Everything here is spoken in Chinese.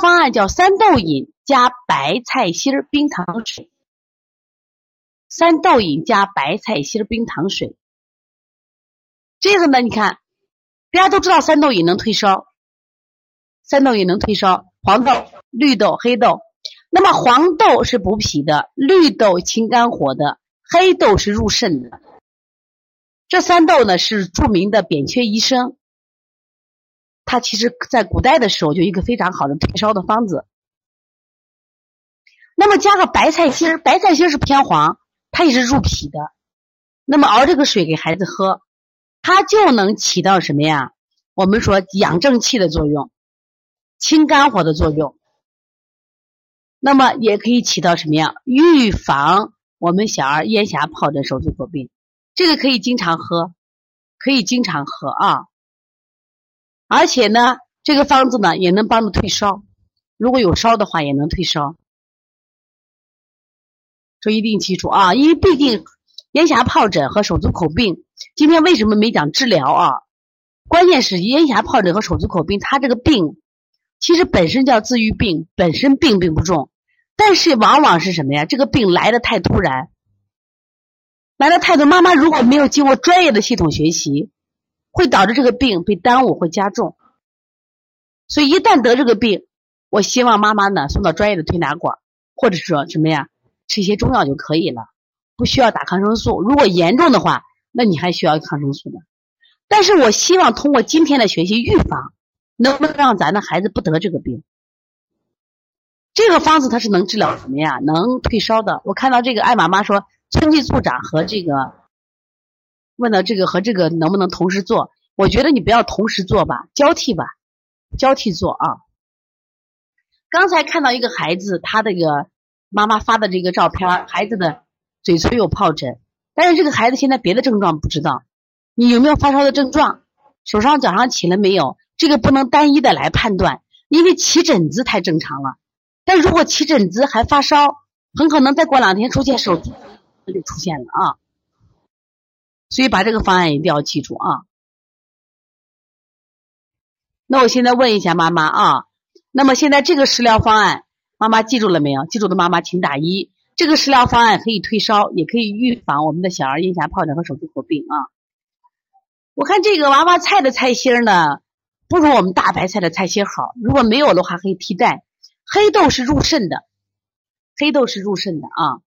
方案叫三豆饮加白菜心冰糖水。三豆饮加白菜心冰糖水。这个呢，你看，大家都知道三豆饮能退烧，三豆饮能退烧，黄豆、绿豆、黑豆。那么黄豆是补脾的，绿豆清肝火的，黑豆是入肾的。这三豆呢是著名的扁鹊医生，它其实在古代的时候就一个非常好的退烧的方子。那么加个白菜心儿，白菜心儿是偏黄，它也是入脾的。那么熬这个水给孩子喝，它就能起到什么呀？我们说养正气的作用，清肝火的作用。那么也可以起到什么呀？预防我们小儿咽峡疱疹、手足口病，这个可以经常喝，可以经常喝啊。而且呢，这个方子呢也能帮助退烧，如果有烧的话也能退烧。这一定记住啊，因为毕竟咽峡疱疹和手足口病，今天为什么没讲治疗啊？关键是咽峡疱疹和手足口病，它这个病。其实本身叫自愈病，本身病并不重，但是往往是什么呀？这个病来的太突然，来的太多。妈妈如果没有经过专业的系统学习，会导致这个病被耽误，会加重。所以一旦得这个病，我希望妈妈呢送到专业的推拿馆，或者说什么呀，吃一些中药就可以了，不需要打抗生素。如果严重的话，那你还需要抗生素呢。但是我希望通过今天的学习预防。能不能让咱的孩子不得这个病？这个方子它是能治疗什么呀？能退烧的。我看到这个艾玛妈说，春季助长和这个问的这个和这个能不能同时做？我觉得你不要同时做吧，交替吧，交替做啊。刚才看到一个孩子，他这个妈妈发的这个照片，孩子的嘴唇有疱疹，但是这个孩子现在别的症状不知道，你有没有发烧的症状？手上脚上起了没有？这个不能单一的来判断，因为起疹子太正常了。但如果起疹子还发烧，很可能再过两天出现手足就出现了啊。所以把这个方案一定要记住啊。那我现在问一下妈妈啊，那么现在这个食疗方案，妈妈记住了没有？记住的妈妈请打一。这个食疗方案可以退烧，也可以预防我们的小儿咽峡疱疹和手足口病啊。我看这个娃娃菜的菜心呢。不如我们大白菜的菜心好，如果没有的话可以替代。黑豆是入肾的，黑豆是入肾的啊。